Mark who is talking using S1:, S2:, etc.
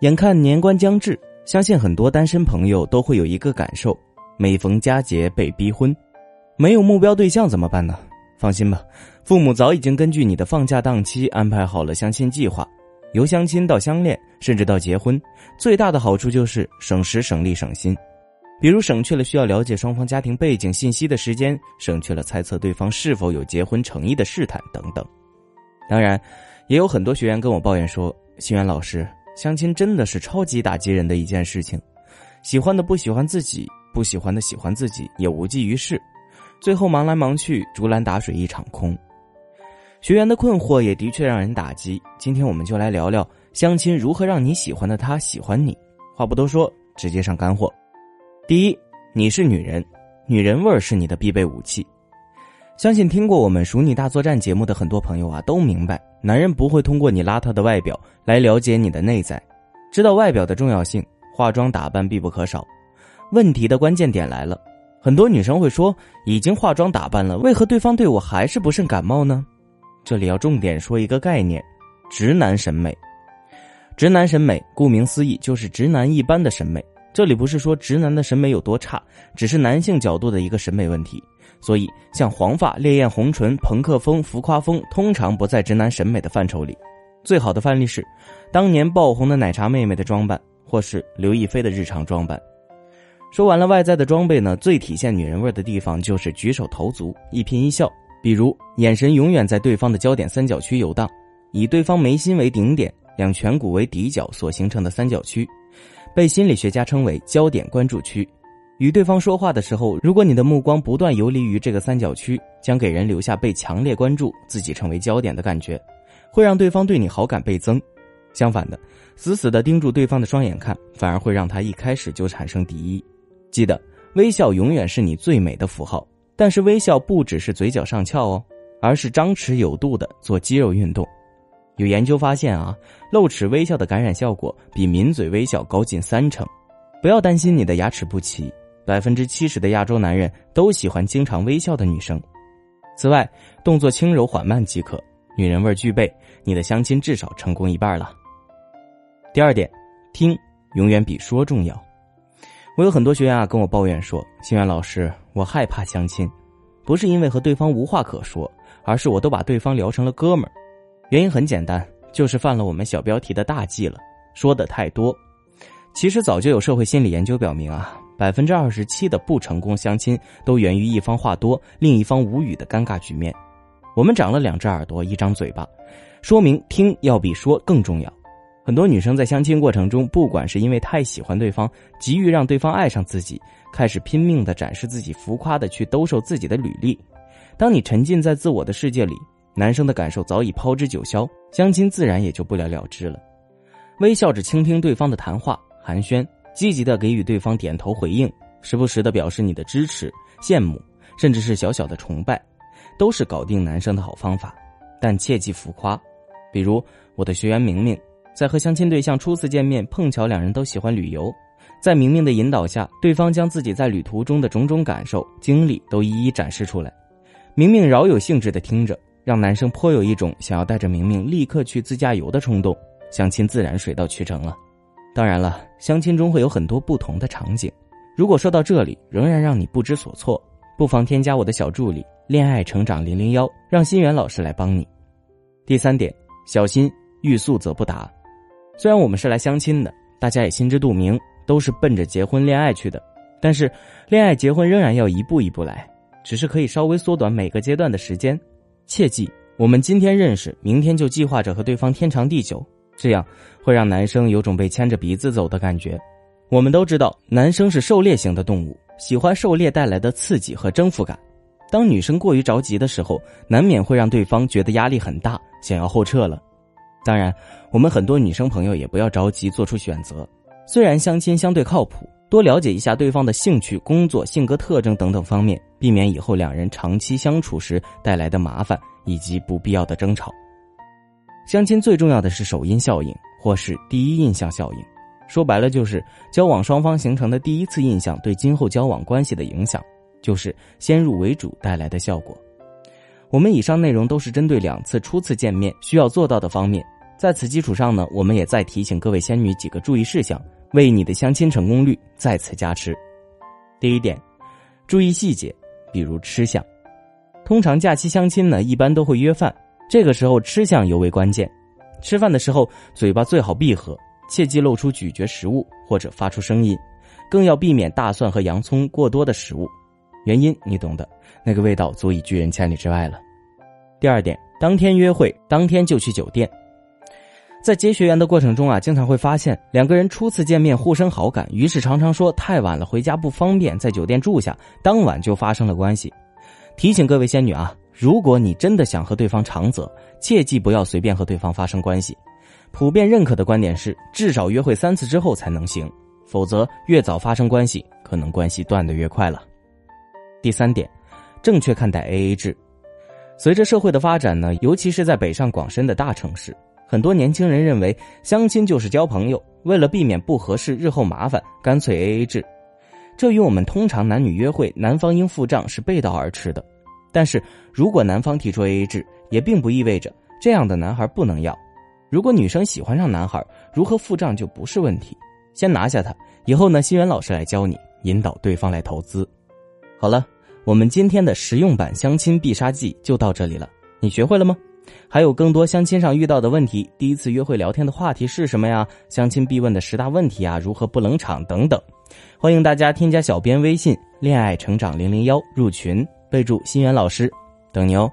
S1: 眼看年关将至，相信很多单身朋友都会有一个感受：每逢佳节被逼婚，没有目标对象怎么办呢？放心吧，父母早已经根据你的放假档期安排好了相亲计划，由相亲到相恋，甚至到结婚，最大的好处就是省时省力省心。比如省去了需要了解双方家庭背景信息的时间，省去了猜测对方是否有结婚诚意的试探等等。当然，也有很多学员跟我抱怨说：“心源老师。”相亲真的是超级打击人的一件事情，喜欢的不喜欢自己，不喜欢的喜欢自己，也无济于事，最后忙来忙去，竹篮打水一场空。学员的困惑也的确让人打击。今天我们就来聊聊相亲如何让你喜欢的他喜欢你。话不多说，直接上干货。第一，你是女人，女人味儿是你的必备武器。相信听过我们《熟女大作战》节目的很多朋友啊，都明白，男人不会通过你邋遢的外表来了解你的内在，知道外表的重要性，化妆打扮必不可少。问题的关键点来了，很多女生会说，已经化妆打扮了，为何对方对我还是不甚感冒呢？这里要重点说一个概念：直男审美。直男审美，顾名思义，就是直男一般的审美。这里不是说直男的审美有多差，只是男性角度的一个审美问题。所以，像黄发、烈焰红唇、朋克风、浮夸风，通常不在直男审美的范畴里。最好的范例是，当年爆红的奶茶妹妹的装扮，或是刘亦菲的日常装扮。说完了外在的装备呢，最体现女人味的地方就是举手投足、一颦一笑。比如，眼神永远在对方的焦点三角区游荡，以对方眉心为顶点，两颧骨为底角所形成的三角区，被心理学家称为焦点关注区。与对方说话的时候，如果你的目光不断游离于这个三角区，将给人留下被强烈关注、自己成为焦点的感觉，会让对方对你好感倍增。相反的，死死的盯住对方的双眼看，反而会让他一开始就产生敌意。记得，微笑永远是你最美的符号，但是微笑不只是嘴角上翘哦，而是张弛有度的做肌肉运动。有研究发现啊，露齿微笑的感染效果比抿嘴微笑高近三成。不要担心你的牙齿不齐。百分之七十的亚洲男人都喜欢经常微笑的女生。此外，动作轻柔缓慢即可，女人味儿具备，你的相亲至少成功一半了。第二点，听永远比说重要。我有很多学员啊跟我抱怨说：“心源老师，我害怕相亲，不是因为和对方无话可说，而是我都把对方聊成了哥们儿。原因很简单，就是犯了我们小标题的大忌了，说的太多。其实早就有社会心理研究表明啊。”百分之二十七的不成功相亲都源于一方话多，另一方无语的尴尬局面。我们长了两只耳朵，一张嘴巴，说明听要比说更重要。很多女生在相亲过程中，不管是因为太喜欢对方，急于让对方爱上自己，开始拼命的展示自己，浮夸的去兜售自己的履历。当你沉浸在自我的世界里，男生的感受早已抛之九霄，相亲自然也就不了了之了。微笑着倾听对方的谈话，寒暄。积极的给予对方点头回应，时不时的表示你的支持、羡慕，甚至是小小的崇拜，都是搞定男生的好方法。但切忌浮夸。比如我的学员明明，在和相亲对象初次见面，碰巧两人都喜欢旅游，在明明的引导下，对方将自己在旅途中的种种感受、经历都一一展示出来。明明饶有兴致的听着，让男生颇有一种想要带着明明立刻去自驾游的冲动，相亲自然水到渠成了。当然了，相亲中会有很多不同的场景。如果说到这里仍然让你不知所措，不妨添加我的小助理“恋爱成长零零幺”，让心源老师来帮你。第三点，小心欲速则不达。虽然我们是来相亲的，大家也心知肚明，都是奔着结婚恋爱去的。但是，恋爱结婚仍然要一步一步来，只是可以稍微缩短每个阶段的时间。切记，我们今天认识，明天就计划着和对方天长地久。这样会让男生有种被牵着鼻子走的感觉。我们都知道，男生是狩猎型的动物，喜欢狩猎带来的刺激和征服感。当女生过于着急的时候，难免会让对方觉得压力很大，想要后撤了。当然，我们很多女生朋友也不要着急做出选择。虽然相亲相对靠谱，多了解一下对方的兴趣、工作、性格特征等等方面，避免以后两人长期相处时带来的麻烦以及不必要的争吵。相亲最重要的是首因效应，或是第一印象效应。说白了，就是交往双方形成的第一次印象对今后交往关系的影响，就是先入为主带来的效果。我们以上内容都是针对两次初次见面需要做到的方面，在此基础上呢，我们也再提醒各位仙女几个注意事项，为你的相亲成功率再次加持。第一点，注意细节，比如吃相。通常假期相亲呢，一般都会约饭，这个时候吃相尤为关键。吃饭的时候，嘴巴最好闭合，切忌露出咀嚼食物或者发出声音，更要避免大蒜和洋葱过多的食物。原因你懂的，那个味道足以拒人千里之外了。第二点，当天约会，当天就去酒店。在接学员的过程中啊，经常会发现两个人初次见面互生好感，于是常常说太晚了回家不方便，在酒店住下，当晚就发生了关系。提醒各位仙女啊，如果你真的想和对方长则，切记不要随便和对方发生关系。普遍认可的观点是，至少约会三次之后才能行，否则越早发生关系，可能关系断得越快了。第三点，正确看待 AA 制。随着社会的发展呢，尤其是在北上广深的大城市。很多年轻人认为相亲就是交朋友，为了避免不合适日后麻烦，干脆 A A 制。这与我们通常男女约会男方应付账是背道而驰的。但是如果男方提出 A A 制，也并不意味着这样的男孩不能要。如果女生喜欢上男孩，如何付账就不是问题。先拿下他，以后呢，新源老师来教你引导对方来投资。好了，我们今天的实用版相亲必杀技就到这里了，你学会了吗？还有更多相亲上遇到的问题，第一次约会聊天的话题是什么呀？相亲必问的十大问题啊，如何不冷场等等，欢迎大家添加小编微信“恋爱成长零零幺”入群，备注“心源老师”，等你哦。